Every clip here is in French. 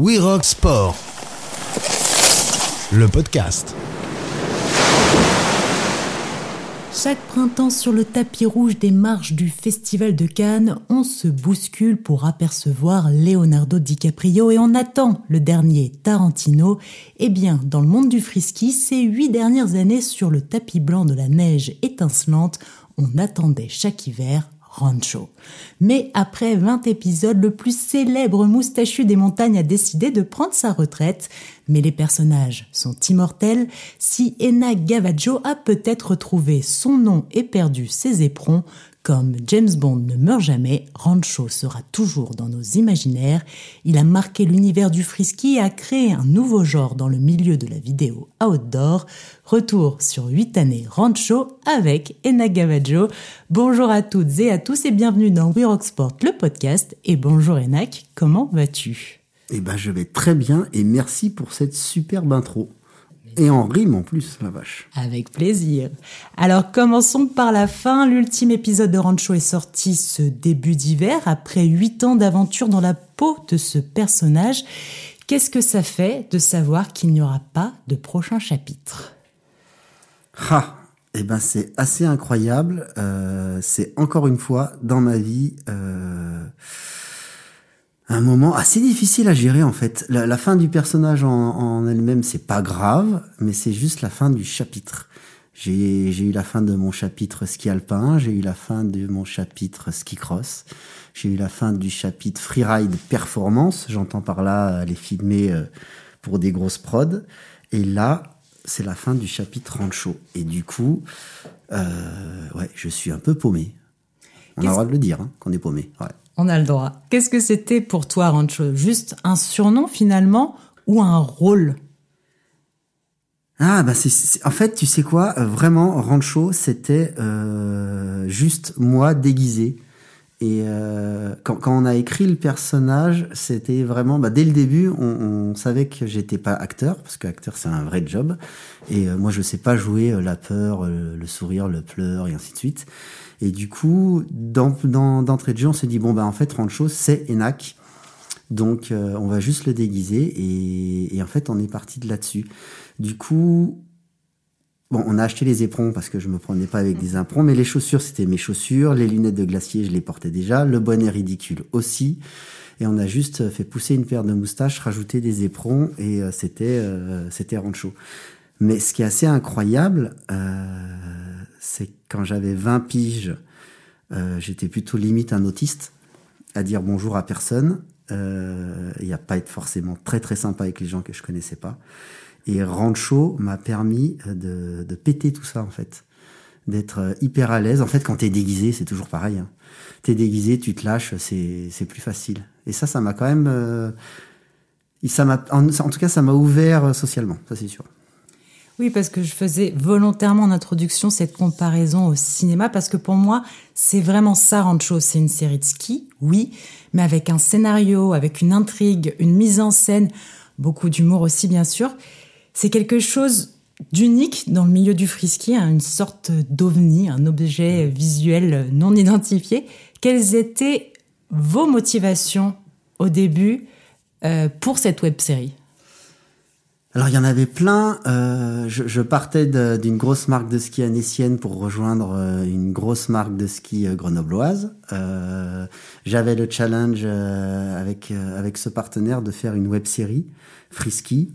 We Rock Sport, le podcast. Chaque printemps sur le tapis rouge des marches du Festival de Cannes, on se bouscule pour apercevoir Leonardo DiCaprio et on attend le dernier Tarantino. Eh bien, dans le monde du frisky, ces huit dernières années sur le tapis blanc de la neige étincelante, on attendait chaque hiver Rancho. Mais après 20 épisodes, le plus célèbre moustachu des montagnes a décidé de prendre sa retraite. Mais les personnages sont immortels. Si Ena Gavaggio a peut-être retrouvé son nom et perdu ses éperons, comme James Bond ne meurt jamais, Rancho sera toujours dans nos imaginaires. Il a marqué l'univers du frisky et a créé un nouveau genre dans le milieu de la vidéo outdoor. Retour sur 8 années Rancho avec Ena Gavaggio. Bonjour à toutes et à tous et bienvenue dans We Rock Sport, le podcast. Et bonjour Enak, comment vas-tu? Eh ben, je vais très bien et merci pour cette superbe intro. Et en rime en plus, la vache. Avec plaisir. Alors commençons par la fin. L'ultime épisode de Rancho est sorti ce début d'hiver, après huit ans d'aventure dans la peau de ce personnage. Qu'est-ce que ça fait de savoir qu'il n'y aura pas de prochain chapitre? Ah, eh ben c'est assez incroyable. Euh, c'est encore une fois dans ma vie euh, un moment assez difficile à gérer en fait. La, la fin du personnage en, en elle-même, c'est pas grave, mais c'est juste la fin du chapitre. J'ai j'ai eu la fin de mon chapitre ski alpin, j'ai eu la fin de mon chapitre ski cross, j'ai eu la fin du chapitre freeride performance. J'entends par là les filmer euh, pour des grosses prods. Et là, c'est la fin du chapitre rancho. Et du coup, euh, ouais, je suis un peu paumé. On a le droit de le dire, hein, qu'on est paumé. Ouais. On a le droit. Qu'est-ce que c'était pour toi, Rancho? Juste un surnom finalement ou un rôle? Ah bah c'est en fait tu sais quoi? Euh, vraiment Rancho c'était euh, juste moi déguisé. Et euh, quand, quand on a écrit le personnage c'était vraiment bah, dès le début on, savait que j'étais pas acteur parce que acteur c'est un vrai job. Et moi je sais pas jouer la peur le sourire le pleur et ainsi de suite et du coup dans dans- d'entrée de jeu on s'est dit bon bah en fait Rancho c'est Enac donc euh, on va juste le déguiser et, et en fait on est parti de là-dessus. Du coup, bon, on a acheté les éperons parce que je me prenais pas avec des éperons, mais les chaussures c'était mes chaussures, les lunettes de glacier je les portais déjà, le bonnet ridicule aussi. Et on a juste fait pousser une paire de moustaches, rajouter des éperons et euh, c'était euh, c'était Rancho. Mais ce qui est assez incroyable, euh, c'est quand j'avais 20 piges, euh, j'étais plutôt limite un autiste, à dire bonjour à personne, euh, et à pas être forcément très très sympa avec les gens que je connaissais pas. Et Rancho m'a permis euh, de, de péter tout ça en fait, d'être euh, hyper à l'aise. En fait, quand t'es déguisé, c'est toujours pareil. Hein. T'es déguisé, tu te lâches, c'est plus facile. Et ça, ça m'a quand même, euh, ça m'a, en, en tout cas, ça m'a ouvert euh, socialement, ça c'est sûr. Oui, parce que je faisais volontairement en introduction cette comparaison au cinéma, parce que pour moi, c'est vraiment ça, Rancho. C'est une série de ski, oui, mais avec un scénario, avec une intrigue, une mise en scène, beaucoup d'humour aussi, bien sûr. C'est quelque chose d'unique dans le milieu du frisky, hein, une sorte d'ovni, un objet visuel non identifié. Quelles étaient vos motivations au début euh, pour cette web série? Alors il y en avait plein. Euh, je, je partais d'une grosse marque de ski annécienne pour rejoindre euh, une grosse marque de ski euh, grenobloise. Euh, J'avais le challenge euh, avec euh, avec ce partenaire de faire une web série Frisky.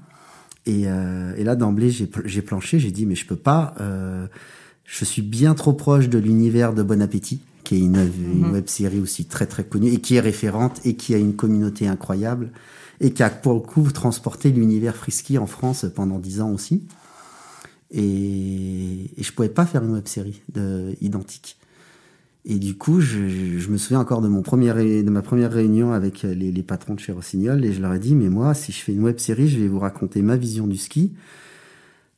Et, euh, et là d'emblée j'ai pl- j'ai planché. J'ai dit mais je peux pas. euh, je suis bien trop proche de l'univers de Bon Appétit, qui est une, une web série aussi très très connue et qui est référente et qui a une communauté incroyable et qui a pour le coup transporté l'univers frisky en France pendant dix ans aussi. Et, et je pouvais pas faire une web série de, identique. Et du coup, je, me souviens encore de mon premier de ma première réunion avec les, patrons de chez Rossignol et je leur ai dit mais moi si je fais une web série, je vais vous raconter ma vision du ski.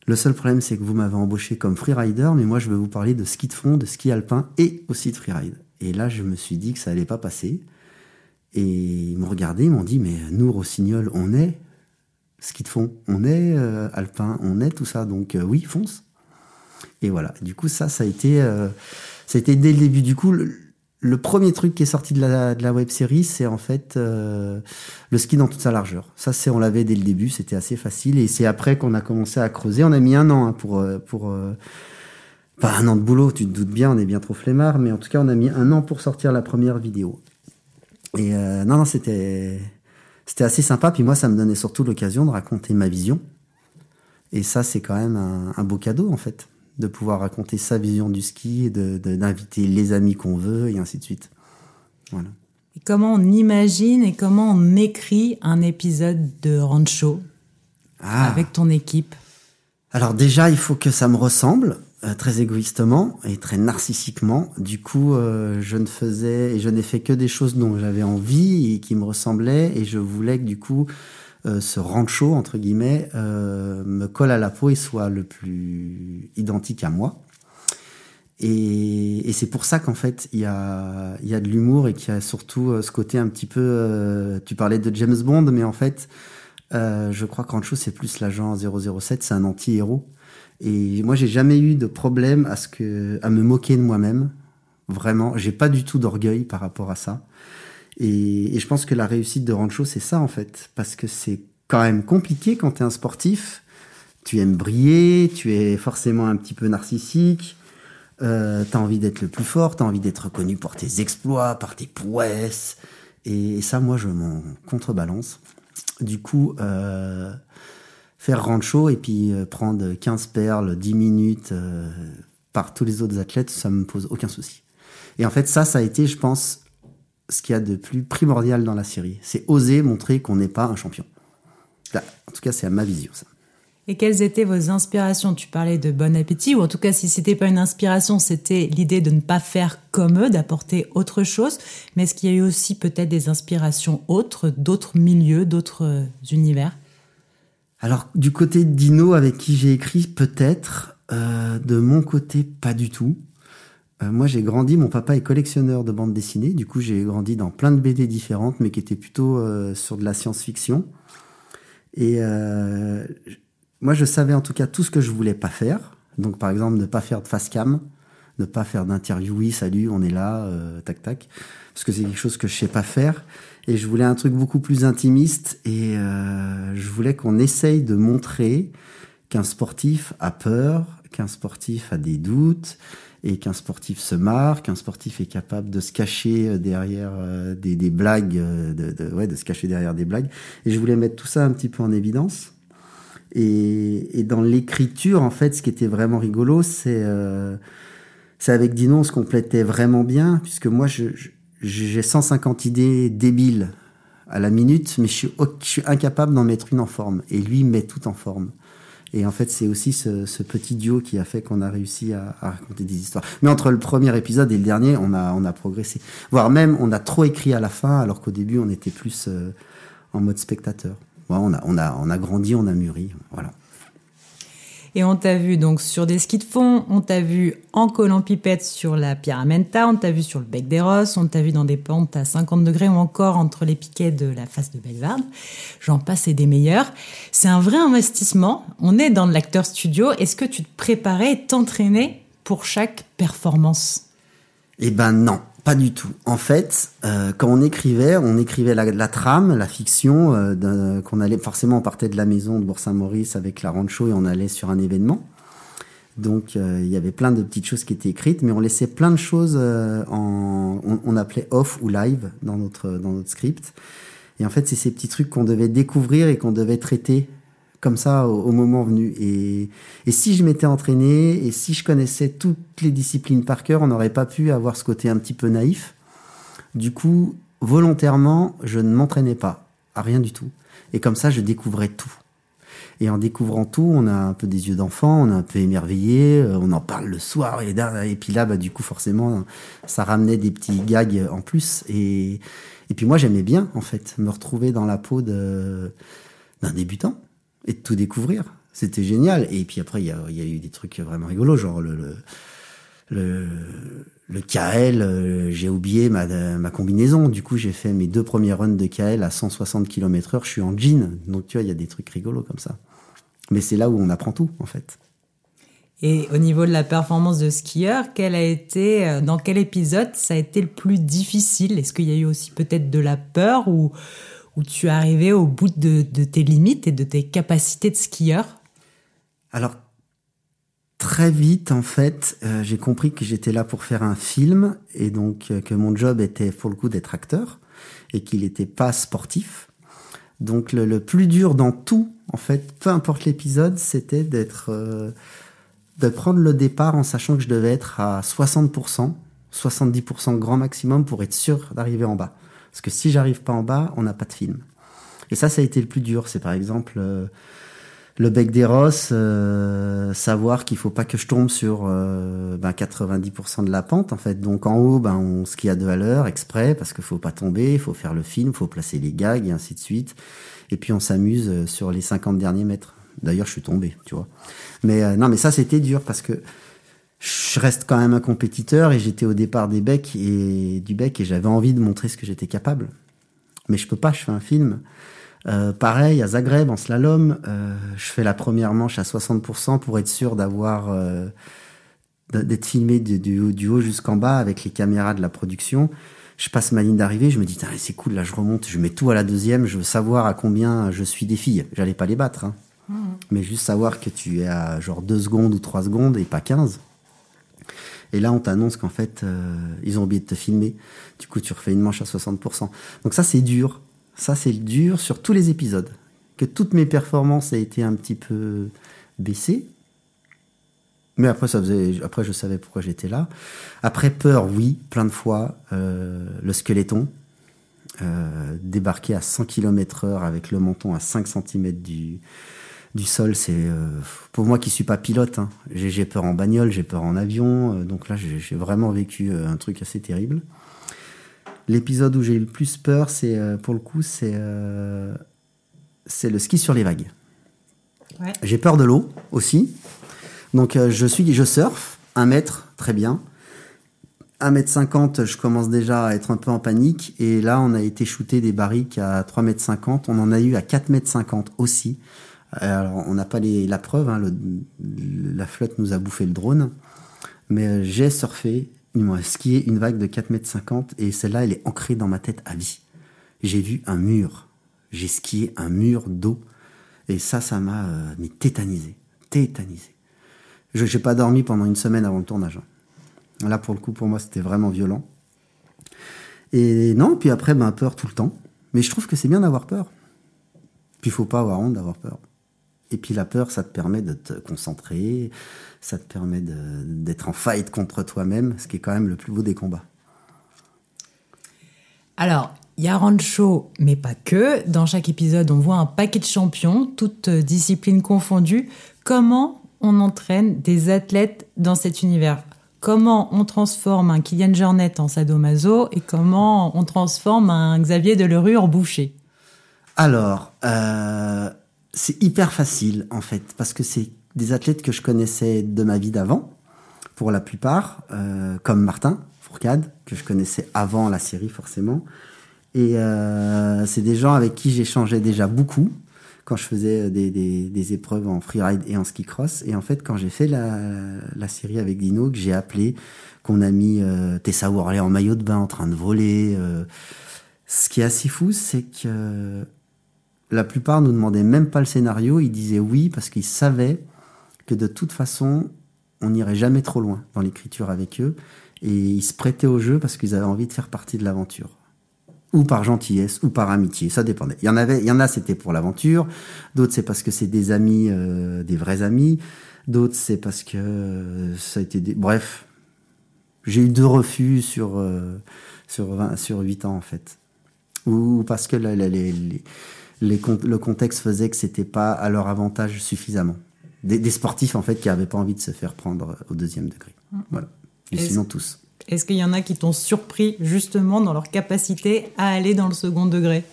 Le seul problème c'est que vous m'avez embauché comme freerider, mais moi je veux vous parler de ski de fond, de ski alpin et aussi de freeride. Et là, je me suis dit que ça allait pas passer. Et ils m'ont regardé, ils m'ont dit, mais nous, Rossignol, on est ski de fond, on est euh, alpin, on est tout ça, donc euh, oui, fonce. Et voilà. Du coup, ça, ça a été, euh, ça a été dès le début. Du coup, le, premier truc qui est sorti de la, de la web série, c'est en fait le ski dans toute sa largeur. Ça, c'est on l'avait dès le début, c'était assez facile. Et c'est après qu'on a commencé à creuser. On a mis un an hein, pour pour pas un an de boulot. Tu te doutes bien, on est bien trop flemmard, mais en tout cas, on a mis un an pour sortir la première vidéo. Et euh, non, non, c'était c'était assez sympa. Puis moi, ça me donnait surtout l'occasion de raconter ma vision. Et ça, c'est quand même un, un beau cadeau en fait de pouvoir raconter sa vision du ski, de, d'inviter les amis qu'on veut, et ainsi de suite. Voilà. Et comment on imagine et comment on écrit un épisode de Rancho ah. avec ton équipe? Alors déjà, il faut que ça me ressemble, très égoïstement et très narcissiquement. Du coup, euh, je ne faisais et je n'ai fait que des choses dont j'avais envie et qui me ressemblaient, et je voulais que du coup, euh, ce rancho entre guillemets euh, me colle à la peau et soit le plus identique à moi. Et, et c'est pour ça qu'en fait il y a, y a de l'humour et qu'il y a surtout euh, ce côté un petit peu. tu parlais de James Bond, mais en fait je crois qu'Rancho c'est plus l'agent 007, c'est un anti-héros. Et moi j'ai jamais eu de problème à ce que à me moquer de moi-même. Vraiment, j'ai pas du tout d'orgueil par rapport à ça. Et, et, je pense que la réussite de Rancho, c'est ça en fait, parce que c'est quand même compliqué quand tu es un sportif. Tu aimes briller, tu es forcément un petit peu narcissique, euh, tu envie d'être le plus fort, tu as envie d'être reconnu pour tes exploits, par tes prouesses. Et, ça, moi, je m'en contrebalance. Du coup, euh, faire Rancho et puis euh, prendre 15 perles, 10 minutes euh, par tous les autres athlètes, ça me pose aucun souci. Et en fait, ça, ça a été, je pense, ce qu'il y a de plus primordial dans la série. C'est oser montrer qu'on n'est pas un champion. en tout cas, c'est à ma vision, ça. Et quelles étaient vos inspirations? Tu parlais de Bon Appétit, ou en tout cas, si c'était pas une inspiration, c'était l'idée de ne pas faire comme eux, d'apporter autre chose. Mais est-ce qu'il y a eu aussi peut-être des inspirations autres, d'autres milieux, d'autres euh, univers? Alors, du côté de Dino, avec qui j'ai écrit, peut-être. Euh, de mon côté, pas du tout. Euh, moi, j'ai grandi, mon papa est collectionneur de bandes dessinées, du coup, j'ai grandi dans plein de BD différentes, mais qui étaient plutôt euh, sur de la science-fiction. Et moi, je savais en tout cas tout ce que je voulais pas faire. Donc, par exemple, ne pas faire de face cam, ne pas faire d'interview, oui, salut, on est là, tac, tac, parce que c'est quelque chose que je sais pas faire. Et je voulais un truc beaucoup plus intimiste, et je voulais qu'on essaye de montrer qu'un sportif a peur, qu'un sportif a des doutes, et qu'un sportif se marre, qu'un sportif est capable de se cacher euh, derrière euh, des, blagues, euh, de, se cacher derrière des blagues. Et je voulais mettre tout ça un petit peu en évidence. Et, dans l'écriture, en fait, ce qui était vraiment rigolo, c'est euh, c'est avec Dino, on se complétait vraiment bien, puisque moi, j'ai je, 150 idées débiles à la minute, mais je suis, incapable d'en mettre une en forme. Et lui met tout en forme. Et en fait, c'est aussi ce, petit duo qui a fait qu'on a réussi à, raconter des histoires. Mais entre le premier épisode et le dernier, on a, on a progressé. Voire même, on a trop écrit à la fin, alors qu'au début, on était plus euh, en mode spectateur. On, a, on, a, on a grandi, on a mûri. Voilà. Et on t'a vu donc sur des skis de fond, on t'a vu en collant pipette sur la Pyramenta, on t'a vu sur le bec des Rosses, on t'a vu dans des pentes à 50 degrés ou encore entre les piquets de la face de Bellevarde. J'en passe et des meilleurs. C'est un vrai investissement. On est dans l'acteur studio. Est-ce que tu te préparais t'entraînais pour chaque performance? Eh ben non. Pas du tout. En fait, euh, quand on écrivait, on écrivait la, la trame, la fiction, euh, qu'on allait forcément on partait de la maison de Bourg-Saint-Maurice avec la rancho et on allait sur un événement. Donc euh, il y avait plein de petites choses qui étaient écrites, mais on laissait plein de choses euh, en, on, on, appelait off ou live dans notre dans notre script. Et en fait, c'est ces petits trucs qu'on devait découvrir et qu'on devait traiter comme ça au, moment venu. Et, et, si je m'étais entraîné et si je connaissais toutes les disciplines par cœur, on n'aurait pas pu avoir ce côté un petit peu naïf. Du coup, volontairement, je ne m'entraînais pas à rien du tout. Et comme ça, je découvrais tout. Et en découvrant tout, on a un peu des yeux d'enfant, on est un peu émerveillé, euh, on en parle le soir, et, et puis là, bah, du coup, forcément, ça ramenait des petits gags en plus. Et, et puis moi, j'aimais bien, en fait, me retrouver dans la peau d'un débutant et de tout découvrir. C'était génial. Et puis après, il y a, y a, eu des trucs vraiment rigolos, genre le, le, le, KL, euh, j'ai oublié ma, ma combinaison. Du coup, j'ai fait mes deux premiers runs de KL à 160 km heure. Je suis en jean. Donc, tu vois, il y a des trucs rigolos comme ça. Mais c'est là où on apprend tout, en fait. Et au niveau de la performance de skieur, quel a été, euh, dans quel épisode ça a été le plus difficile? Est-ce qu'il y a eu aussi peut-être de la peur ou, ou tu arrivé au bout de, tes limites et de tes capacités de skieur Alors, très vite, en fait, euh, j'ai compris que j'étais là pour faire un film et donc euh, que mon job était pour le coup d'être acteur et qu'il n'était pas sportif. Donc, le, plus dur dans tout, en fait, peu importe l'épisode, c'était d'être de prendre le départ en sachant que je devais être à 60%, 70% grand maximum pour être sûr d'arriver en bas. Parce que si j'arrive pas en bas, on n'a pas de film. Et ça, ça a été le plus dur. C'est par exemple euh, le bec des rosses, euh, savoir qu'il faut pas que je tombe sur euh, ben 90% de la pente en fait. Donc en haut, ben on skie à deux à l'heure exprès parce qu'il faut pas tomber, il faut faire le film, il faut placer les gags et ainsi de suite. Et puis on s'amuse sur les 50 derniers mètres. D'ailleurs, je suis tombé, tu vois. Mais euh, non, mais ça, c'était dur parce que je reste quand même un compétiteur et j'étais au départ des becs et du bec et j'avais envie de montrer ce que j'étais capable. Mais je peux pas, je fais un film. Euh, pareil, à Zagreb, en slalom, euh, je fais la première manche à 60% pour être sûr d'avoir euh, d'être filmé du, du, haut jusqu'en bas avec les caméras de la production. Je passe ma ligne d'arrivée, je me dis, c'est cool, là je remonte, je mets tout à la deuxième, je veux savoir à combien je suis des filles. J'allais pas les battre. Hein. Mais juste savoir que tu es à genre 2 secondes ou 3 secondes et pas 15. Et là, on t'annonce qu'en fait, euh, ils ont oublié de te filmer. Du coup, tu refais une manche à 60%. Donc ça, c'est dur. Ça, c'est dur sur tous les épisodes. Que toutes mes performances aient été un petit peu baissées. Mais après, ça faisait, après, je savais pourquoi j'étais là. Après, peur, oui, plein de fois. Euh, le squeletton. Euh, débarquer à 100 km heure avec le menton à 5 cm du, du sol, c'est euh, pour moi qui suis pas pilote. Hein, j'ai peur en bagnole, j'ai peur en avion, euh, donc là j'ai vraiment vécu euh, un truc assez terrible. L'épisode où j'ai eu le plus peur, c'est pour le coup, c'est c'est le ski sur les vagues. Ouais. J'ai peur de l'eau aussi, donc je suis, je surfe un mètre, très bien. 1 mètre 50, je commence déjà à être un peu en panique. Et là, on a été shooter des barriques à 3 mètres 50. On en a eu à 4 mètres 50 aussi. Alors, on n'a pas la preuve, hein, la flotte nous a bouffé le drone, mais euh, j'ai surfé, skié une vague de 4 mètres 50 et celle-là, elle est ancrée dans ma tête à vie. J'ai vu un mur, j'ai skié un mur d'eau et ça, ça m'a euh, tétanisé, tétanisé. Je n'ai pas dormi pendant une semaine avant le tournage. Hein. Là, pour le coup, pour moi, c'était vraiment violent. Et non, puis après, ben, peur tout le temps. Mais je trouve que c'est bien d'avoir peur. Puis il faut pas avoir honte d'avoir peur. Et puis la peur, ça te permet de te concentrer, ça te permet d'être en fight contre toi-même, ce qui est quand même le plus beau des combats. Alors, il y a Rancho, mais pas que. Dans chaque épisode, on voit un paquet de champions, toutes disciplines confondues. Comment on entraîne des athlètes dans cet univers? Comment on transforme un Kylian Jornet en sadomaso et comment on transforme un Xavier Delerue en boucher? Alors, euh, c'est hyper facile en fait, parce que c'est des athlètes que je connaissais de ma vie d'avant, pour la plupart, euh, comme Martin Fourcade, que je connaissais avant la série forcément. Et euh, c'est des gens avec qui j'échangeais déjà beaucoup quand je faisais des, des, des, épreuves en freeride et en ski cross. Et en fait, quand j'ai fait la, la série avec Dino, que j'ai appelé, qu'on a mis euh, Tessa Worley en maillot de bain en train de voler. Euh, ce qui est assez fou, c'est que la plupart nous demandaient même pas le scénario, ils disaient oui parce qu'ils savaient que de toute façon, on n'irait jamais trop loin dans l'écriture avec eux et ils se prêtaient au jeu parce qu'ils avaient envie de faire partie de l'aventure. Ou par gentillesse, ou par amitié, ça dépendait. Il y en avait, il y en a c'était pour l'aventure, d'autres c'est parce que c'est des amis, euh, des vrais amis, d'autres c'est parce que euh, ça a été des... Bref, j'ai eu deux refus sur, euh, sur, 20, sur 8 ans en fait. Ou parce que les, les le contexte faisait que c'était pas à leur avantage suffisamment. Des, sportifs en fait qui n'avaient pas envie de se faire prendre au deuxième degré. Mm. Voilà. Et sinon tous. Est-ce qu'il y en a qui t'ont surpris justement dans leur capacité à aller dans le second degré?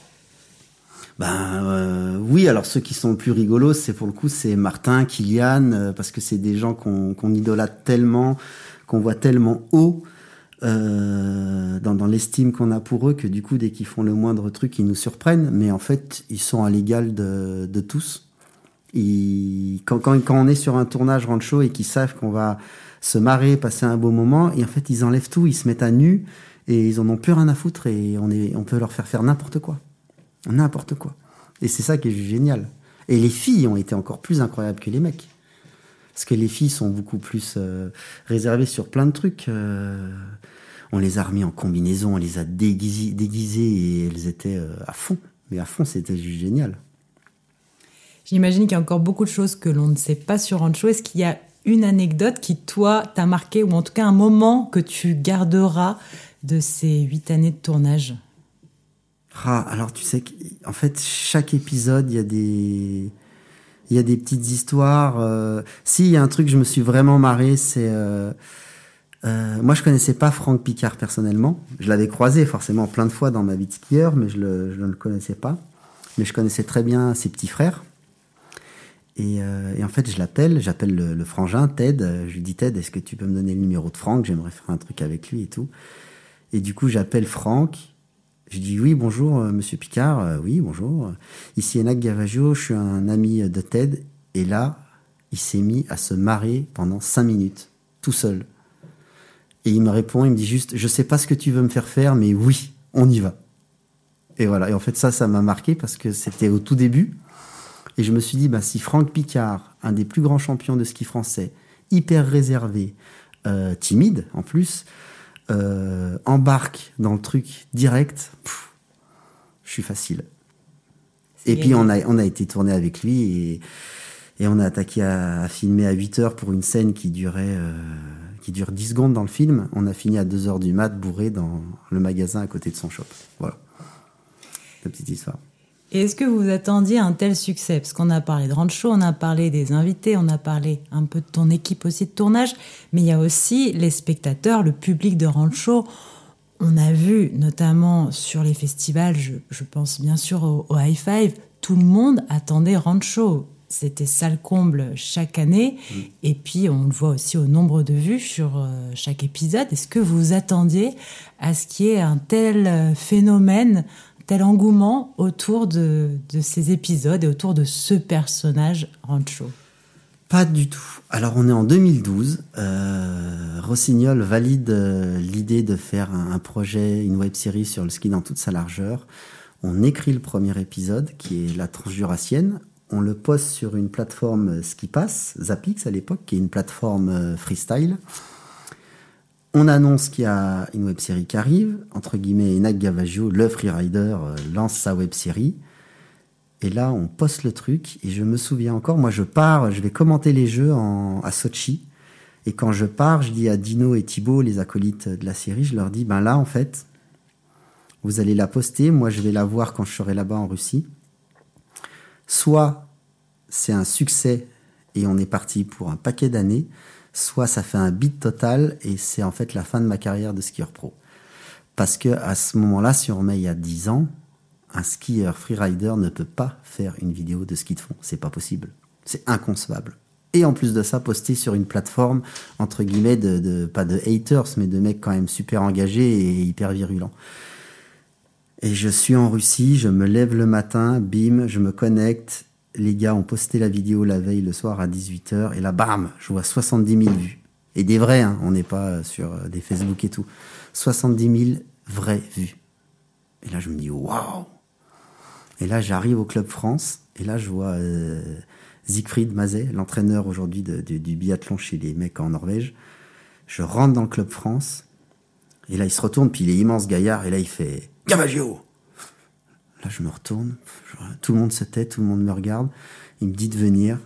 Ben euh, oui, alors ceux qui sont plus rigolos, c'est pour le coup c'est Martin, Kylian, euh, parce que c'est des gens qu'on idolâtre tellement, qu'on voit tellement haut euh, dans, l'estime qu'on a pour eux que du coup dès qu'ils font le moindre truc ils nous surprennent mais en fait ils sont à l'égal de, tous quand, quand, quand, on est sur un tournage rancho et qu'ils savent qu'on va se marrer, passer un beau moment, et en fait, ils enlèvent tout, ils se mettent à nu, et ils en ont plus rien à foutre, et on, est, on peut leur faire faire n'importe quoi. N'importe quoi. Et c'est ça qui est génial. Et les filles ont été encore plus incroyables que les mecs. Parce que les filles sont beaucoup plus euh, réservées sur plein de trucs. Euh, on les a remis en combinaison, on les a déguisées, déguisées et elles étaient euh, à fond. Mais à fond, c'était juste génial. J'imagine qu'il y a encore beaucoup de choses que l'on ne sait pas sur Rancho. Est-ce qu'il y a une anecdote qui, toi, t'a marqué, ou en tout cas un moment que tu garderas de ces huit années de tournage? Ah, alors tu sais qu'en fait, chaque épisode, il y a des il y a des petites histoires. Euh... Si, il y a un truc, je me suis vraiment marré, c'est... Euh... Euh, moi, je connaissais pas Franck Picard personnellement. Je l'avais croisé forcément plein de fois dans ma vie de skieur, mais je, le, je ne le connaissais pas. Mais je connaissais très bien ses petits frères. Et, euh, et en fait, je l'appelle, j'appelle le, frangin, Ted. Je lui dis, Ted, est-ce que tu peux me donner le numéro de Franck J'aimerais faire un truc avec lui et tout. Et du coup, j'appelle Franck. Je dis oui, bonjour, euh, monsieur Picard. Euh, oui, bonjour. Ici Enac Gavaggio, je suis un ami de Ted. Et là, il s'est mis à se marrer pendant cinq minutes, tout seul. Et il me répond, il me dit juste, je sais pas ce que tu veux me faire faire, mais oui, on y va. Et voilà. Et en fait, ça, ça m'a marqué parce que c'était au tout début. Et je me suis dit, bah, si Franck Picard, un des plus grands champions de ski français, hyper réservé, euh, timide en plus, euh, embarque dans le truc direct, je suis facile. Et puis on a, on a été tourné avec lui et, et on a attaqué à, à, filmer à 8 heures pour une scène qui durait euh, qui dure 10 secondes dans le film. On a fini à 2 heures du mat bourré dans le magasin à côté de son shop. Voilà. La petite histoire. Et est-ce que vous attendiez un tel succès? Parce qu'on a parlé de Rancho, on a parlé des invités, on a parlé un peu de ton équipe aussi de tournage, mais il y a aussi les spectateurs, le public de Rancho. On a vu notamment sur les festivals, je, je pense bien sûr au, au, High Five, tout le monde attendait Rancho. C'était sale comble chaque année. Mmh. Et puis, on le voit aussi au nombre de vues sur euh, chaque épisode. Est-ce que vous attendiez à ce qu'il y ait un tel euh, phénomène tel engouement autour de, de, ces épisodes et autour de ce personnage Rancho? Pas du tout. Alors on est en 2012. Euh, Rossignol valide euh, l'idée de faire un, un, projet, une web série sur le ski dans toute sa largeur. On écrit le premier épisode qui est la transjurassienne. On le poste sur une plateforme Ski Pass, Zapix à l'époque, qui est une plateforme euh, freestyle. On annonce qu'il y a une web série qui arrive, entre guillemets, Enak Gavaggio, le freerider, euh, lance sa web série. Et là, on poste le truc, et je me souviens encore, moi je pars, je vais commenter les jeux à Sochi. Et quand je pars, je dis à Dino et Thibaut, les acolytes de la série, je leur dis, ben là, en fait, vous allez la poster, moi je vais la voir quand je serai là-bas en Russie. Soit c'est un succès et on est parti pour un paquet d'années, soit ça fait un beat total et c'est en fait la fin de ma carrière de skieur pro. Parce que à ce moment-là, si on remet il y a 10 ans, un skieur freerider ne peut pas faire une vidéo de ski de fond. C'est pas possible. C'est inconcevable. Et en plus de ça, poster sur une plateforme, entre guillemets, de, pas de haters, mais de mecs quand même super engagés et hyper virulents. Et je suis en Russie, je me lève le matin, bim, je me connecte, les gars ont posté la vidéo la veille le soir à 18h et là, bam, je vois 70 000 vues. Et des vrais, hein, on n'est pas sur des Facebook et tout. 70 000 vraies vues. Et là, je me dis, waouh Et là, j'arrive au Club France et là, je vois euh, Siegfried Mazet, l'entraîneur aujourd'hui du biathlon chez les mecs en Norvège. Je rentre dans le Club France et là, il se retourne, puis il est immense gaillard et là, il fait Gavaggio Là, je me retourne, tout le monde se tait, tout le monde me regarde. Il me dit de venir.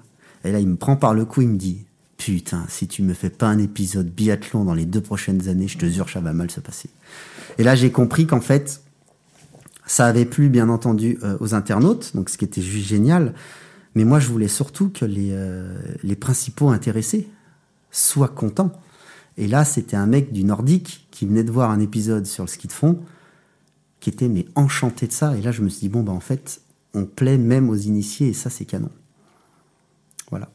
Et là, il me prend par le cou, il me dit Putain, si tu me fais pas un épisode biathlon dans les deux prochaines années, je te jure, ça va mal se passer. Et là, j'ai compris qu'en fait, ça avait plu, bien entendu, euh, aux internautes, donc ce qui était juste génial. Mais moi, je voulais surtout que les, euh, les principaux intéressés soient contents. Et là, c'était un mec du Nordique qui venait de voir un épisode sur le ski de fond qui était mais enchanté de ça. Et là, je me suis dit, bon, bah, en fait, on plaît même aux initiés et ça, c'est canon. Voilà.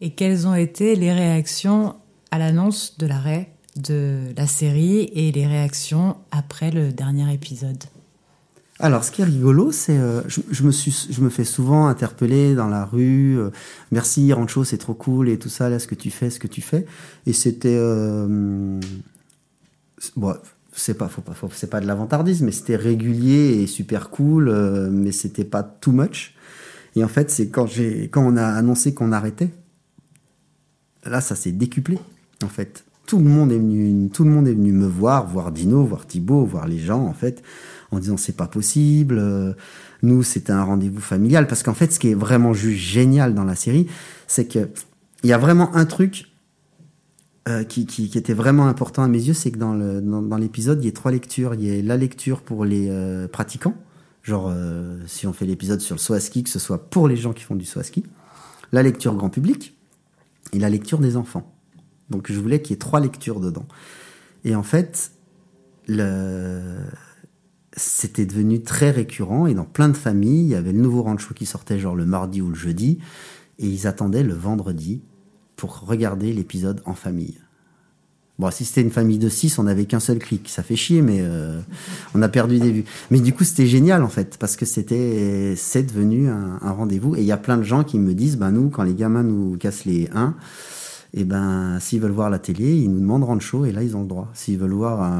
Et quelles ont été les réactions à l'annonce de l'arrêt de la série et les réactions après le dernier épisode? Alors, ce qui est rigolo, c'est euh, je, me suis, je me fais souvent interpeller dans la rue. Euh, Merci Rancho, c'est trop cool et tout ça là, ce que tu fais, ce que tu fais. Et c'était euh, bon, c'est pas, faut pas, c'est pas de l'avantardisme, mais c'était régulier et super cool, euh, mais c'était pas too much. Et en fait, c'est quand j'ai, quand on a annoncé qu'on arrêtait, là, ça s'est décuplé. En fait, tout le monde est venu, tout le monde est venu me voir, voir Dino, voir Thibaut, voir les gens, en fait en disant c'est pas possible. Euh, nous, c'était un rendez-vous familial parce qu'en fait, ce qui est vraiment juste génial dans la série, c'est que il y a vraiment un truc euh, qui, qui, qui, était vraiment important à mes yeux, c'est que dans, dans, l'épisode, il y a trois lectures. Il y a la lecture pour les euh, pratiquants, genre si on fait l'épisode sur le swaski, que ce soit pour les gens qui font du swaski, la lecture grand public et la lecture des enfants. Donc je voulais qu'il y ait trois lectures dedans. Et en fait, le, c'était devenu très récurrent et dans plein de familles, il y avait le nouveau rancho qui sortait genre le mardi ou le jeudi et ils attendaient le vendredi pour regarder l'épisode en famille. Bon, si c'était une famille de six, on n'avait qu'un seul clic. Ça fait chier, mais euh, on a perdu des vues. Mais du coup, c'était génial en fait, parce que c'était, c'est devenu un, rendez-vous. Et il y a plein de gens qui me disent, ben nous, quand les gamins nous cassent les 1, et eh ben s'ils veulent voir la télé, ils nous demandent Rancho et là ils ont le droit. S'ils veulent voir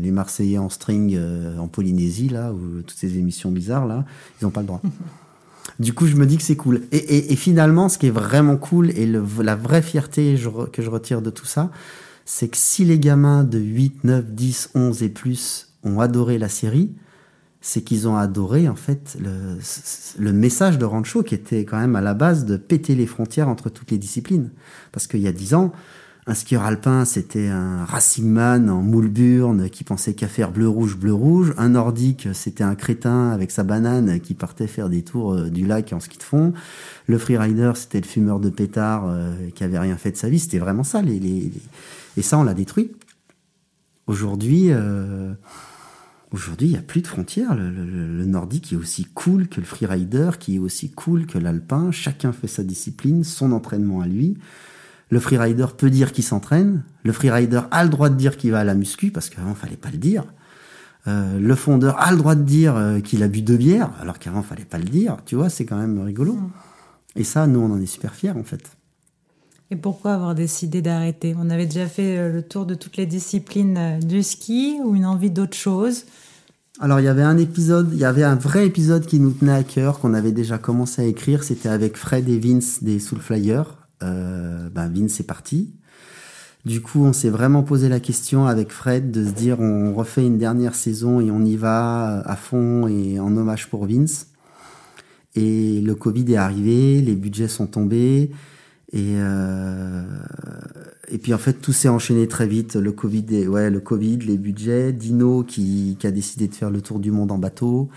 les Marseillais en string euh, en Polynésie là ou toutes ces émissions bizarres là, ils n'ont pas le droit. du coup, je me dis que c'est cool. Et, finalement, ce qui est vraiment cool et la vraie fierté que je retire de tout ça, c'est que si les gamins de 8, 9, 10, 11 et plus ont adoré la série, c'est qu'ils ont adoré en fait le, le, message de Rancho qui était quand même à la base de péter les frontières entre toutes les disciplines. Parce qu'il y a dix ans, un skieur alpin, c'était un racingman en moule-burne qui pensait qu'à faire bleu-rouge, bleu-rouge. Un nordique, c'était un crétin avec sa banane qui partait faire des tours euh, du lac en ski de fond. Le freerider, c'était le fumeur de pétard euh, qui avait rien fait de sa vie. C'était vraiment ça. Les, Et ça, on l'a détruit. Aujourd'hui... Euh Aujourd'hui, il n'y a plus de frontières. Le, nordique est aussi cool que le freerider, qui est aussi cool que l'alpin. Chacun fait sa discipline, son entraînement à lui. Le freerider peut dire qu'il s'entraîne. Le freerider a le droit de dire qu'il va à la muscu, parce qu'avant, fallait pas le dire. Euh, le fondeur a le droit de dire euh, qu'il a bu deux bières, alors qu'avant, fallait pas le dire. Tu vois, c'est quand même rigolo. Mm. Et ça, nous, on en est super fiers, en fait. Et pourquoi avoir décidé d'arrêter? On avait déjà fait euh, le tour de toutes les disciplines du ski ou une envie d'autre chose? Alors il y avait un épisode, il y avait un vrai épisode qui nous tenait à cœur, qu'on avait déjà commencé à écrire, c'était avec Fred et Vince des Soul Flyers. Euh, ben Vince est parti. Du coup, on s'est vraiment posé la question avec Fred de se dire on refait une dernière saison et on y va à fond et en hommage pour Vince. Et le Covid est arrivé, les budgets sont tombés. Et, euh, et puis en fait tout s'est enchaîné très vite. Le Covid, ouais, le Covid, les budgets, Dino qui, a décidé de faire le tour du monde en bateau,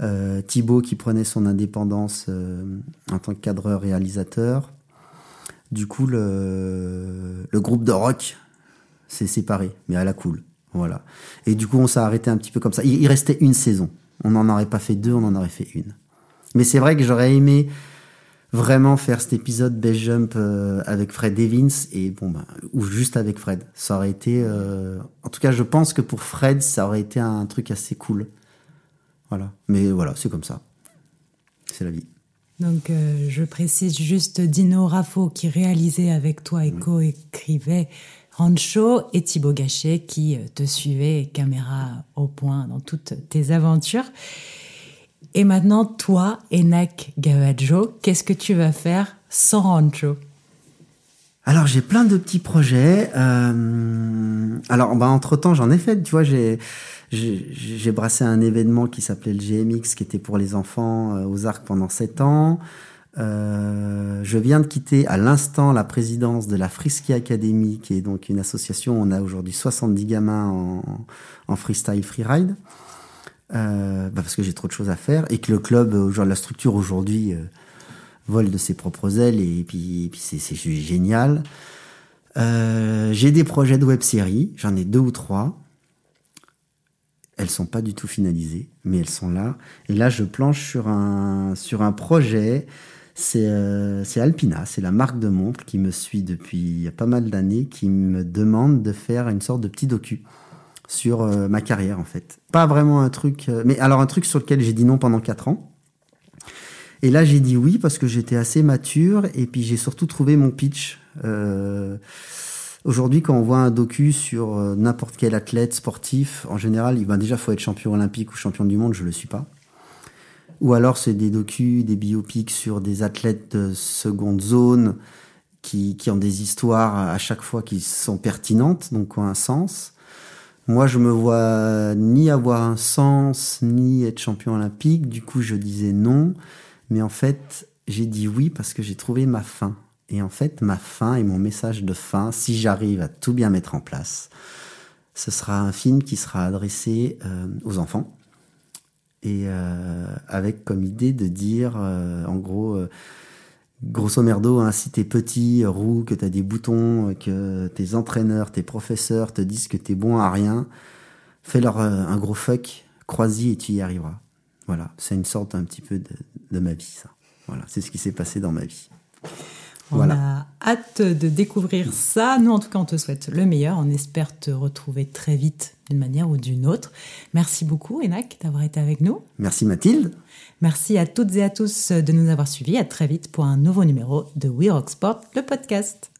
euh, Thibaut qui prenait son indépendance euh, en tant que cadreur réalisateur. Du coup le, le groupe de rock s'est séparé, mais à la cool. Voilà. Et du coup on s'est arrêté un petit peu comme ça. Il, restait une saison. On n'en aurait pas fait deux, on en aurait fait une. Mais c'est vrai que j'aurais aimé vraiment faire cet épisode Best Jump euh, avec Fred Evans et bon bah ou juste avec Fred. Ça aurait été euh, en tout cas je pense que pour Fred ça aurait été un truc assez cool. Voilà. Mais voilà, c'est comme ça. C'est la vie. Donc euh, je précise juste Dino Raffo qui réalisait avec toi et co-écrivait Rancho et Thibaut Gachet qui te suivait caméra au point dans toutes tes aventures. Et maintenant, toi, Enak Gavajo, qu'est-ce que tu vas faire sans Rancho? Alors j'ai plein de petits projets. Euh, alors bah, entre temps j'en ai fait. Tu vois j'ai j'ai brassé un événement qui s'appelait le GMX qui était pour les enfants euh, aux Arcs pendant sept ans. Euh, je viens de quitter à l'instant la présidence de la Frisky Academy qui est donc une association. On a aujourd'hui 70 gamins en, en freestyle freeride. Euh, bah parce que j'ai trop de choses à faire et que le club, genre la structure aujourd'hui, euh, vole de ses propres ailes et puis, c'est génial. Euh, j'ai des projets de web série, j'en ai deux ou trois. Elles sont pas du tout finalisées, mais elles sont là. Et là, je planche sur un sur un projet. C'est euh, Alpina, c'est la marque de montre qui me suit depuis pas mal d'années, qui me demande de faire une sorte de petit docu sur euh, ma carrière en fait. Pas vraiment un truc, euh, mais alors un truc sur lequel j'ai dit non pendant quatre ans. Et là j'ai dit oui parce que j'étais assez mature et puis j'ai surtout trouvé mon pitch. Euh, Aujourd'hui, quand on voit un docu sur euh, n'importe quel athlète sportif, en général, il va déjà faut être champion olympique ou champion du monde, je le suis pas. Ou alors c'est des docus, des biopics sur des athlètes de seconde zone qui, qui ont des histoires à chaque fois qui sont pertinentes, donc ont un sens. Moi, je me vois ni avoir un sens, ni être champion olympique. Du coup, je disais non. Mais en fait, j'ai dit oui parce que j'ai trouvé ma fin. Et en fait, ma fin et mon message de fin, si j'arrive à tout bien mettre en place, ce sera un film qui sera adressé euh, aux enfants et euh, avec comme idée de dire, euh, en gros, grosso merdo, hein, si t'es petit, roux, que t'as des boutons, que tes entraîneurs, tes professeurs te disent que t'es bon à rien, fais-leur un gros fuck, crois-y et tu y arriveras. Voilà, c'est une sorte un petit peu de, de ma vie, ça. Voilà, c'est ce qui s'est passé dans ma vie. On a hâte de découvrir ça. Nous, en tout cas, on te souhaite le meilleur. On espère te retrouver très vite d'une manière ou d'une autre. Merci beaucoup, Enac, d'avoir été avec nous. Merci, Mathilde. Merci à toutes et à tous de nous avoir suivis. À très vite pour un nouveau numéro de We Rock Sport, le podcast.